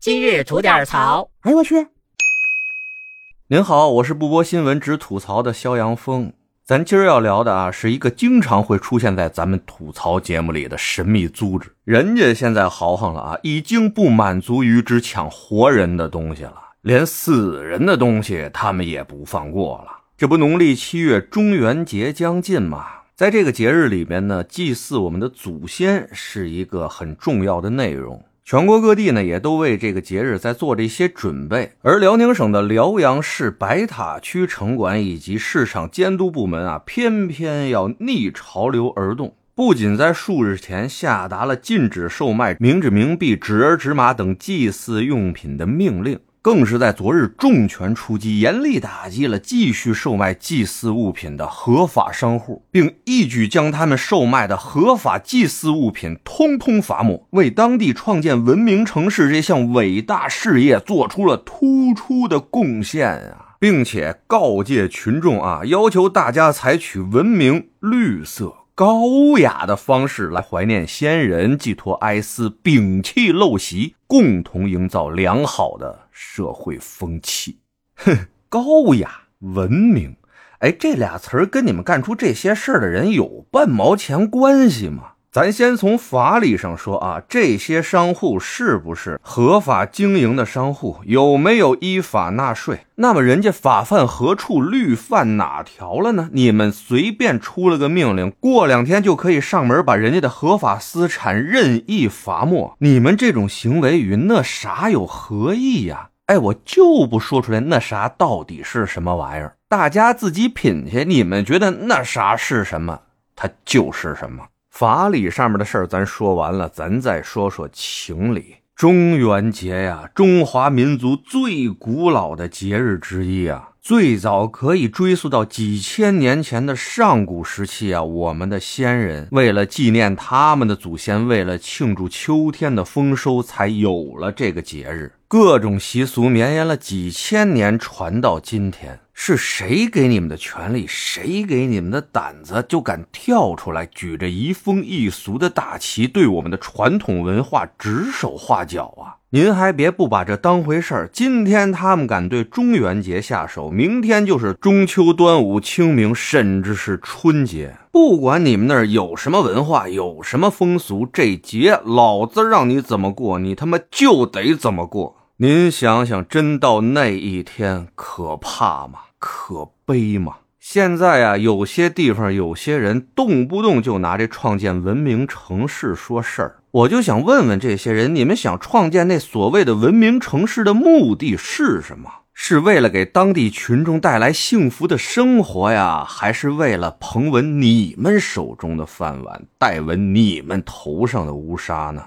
今日吐点槽。哎呦我去！您好，我是不播新闻只吐槽的肖阳峰。咱今儿要聊的啊，是一个经常会出现在咱们吐槽节目里的神秘组织。人家现在豪横了啊，已经不满足于只抢活人的东西了，连死人的东西他们也不放过了。这不，农历七月中元节将近嘛，在这个节日里边呢，祭祀我们的祖先是一个很重要的内容。全国各地呢，也都为这个节日在做着一些准备。而辽宁省的辽阳市白塔区城管以及市场监督部门啊，偏偏要逆潮流而动，不仅在数日前下达了禁止售卖冥纸、冥币、纸儿、纸马等祭祀用品的命令。更是在昨日重拳出击，严厉打击了继续售卖祭祀物品的合法商户，并一举将他们售卖的合法祭祀物品通通罚没，为当地创建文明城市这项伟大事业做出了突出的贡献啊！并且告诫群众啊，要求大家采取文明、绿色。高雅的方式来怀念先人，寄托哀思，摒弃陋习，共同营造良好的社会风气。哼，高雅、文明，哎，这俩词儿跟你们干出这些事儿的人有半毛钱关系吗？咱先从法理上说啊，这些商户是不是合法经营的商户？有没有依法纳税？那么人家法犯何处？律犯哪条了呢？你们随便出了个命令，过两天就可以上门把人家的合法私产任意罚没。你们这种行为与那啥有何异呀？哎，我就不说出来那啥到底是什么玩意儿，大家自己品去。你们觉得那啥是什么，它就是什么。法理上面的事儿咱说完了，咱再说说情理。中元节呀，中华民族最古老的节日之一啊，最早可以追溯到几千年前的上古时期啊。我们的先人为了纪念他们的祖先，为了庆祝秋天的丰收，才有了这个节日。各种习俗绵延了几千年，传到今天。是谁给你们的权利？谁给你们的胆子，就敢跳出来，举着移风易俗的大旗，对我们的传统文化指手画脚啊？您还别不把这当回事儿。今天他们敢对中元节下手，明天就是中秋、端午、清明，甚至是春节。不管你们那儿有什么文化，有什么风俗，这节老子让你怎么过，你他妈就得怎么过。您想想，真到那一天，可怕吗？可悲吗？现在呀，有些地方有些人动不动就拿这创建文明城市说事儿。我就想问问这些人，你们想创建那所谓的文明城市的目的是什么？是为了给当地群众带来幸福的生活呀，还是为了捧稳你们手中的饭碗，戴稳你们头上的乌纱呢？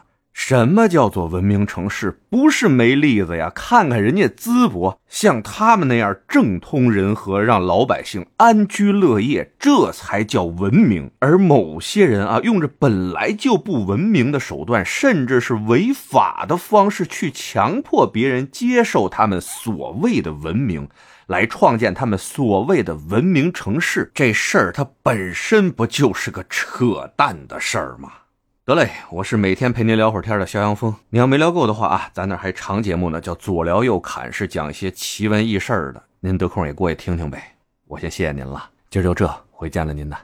什么叫做文明城市？不是没例子呀！看看人家淄博，像他们那样政通人和，让老百姓安居乐业，这才叫文明。而某些人啊，用着本来就不文明的手段，甚至是违法的方式，去强迫别人接受他们所谓的文明，来创建他们所谓的文明城市。这事儿它本身不就是个扯淡的事儿吗？得嘞，我是每天陪您聊会儿天的肖阳峰。你要没聊够的话啊，咱那还长节目呢，叫左聊右侃，是讲一些奇闻异事的。您得空也过去听听呗。我先谢谢您了，今儿就这，回见了您的。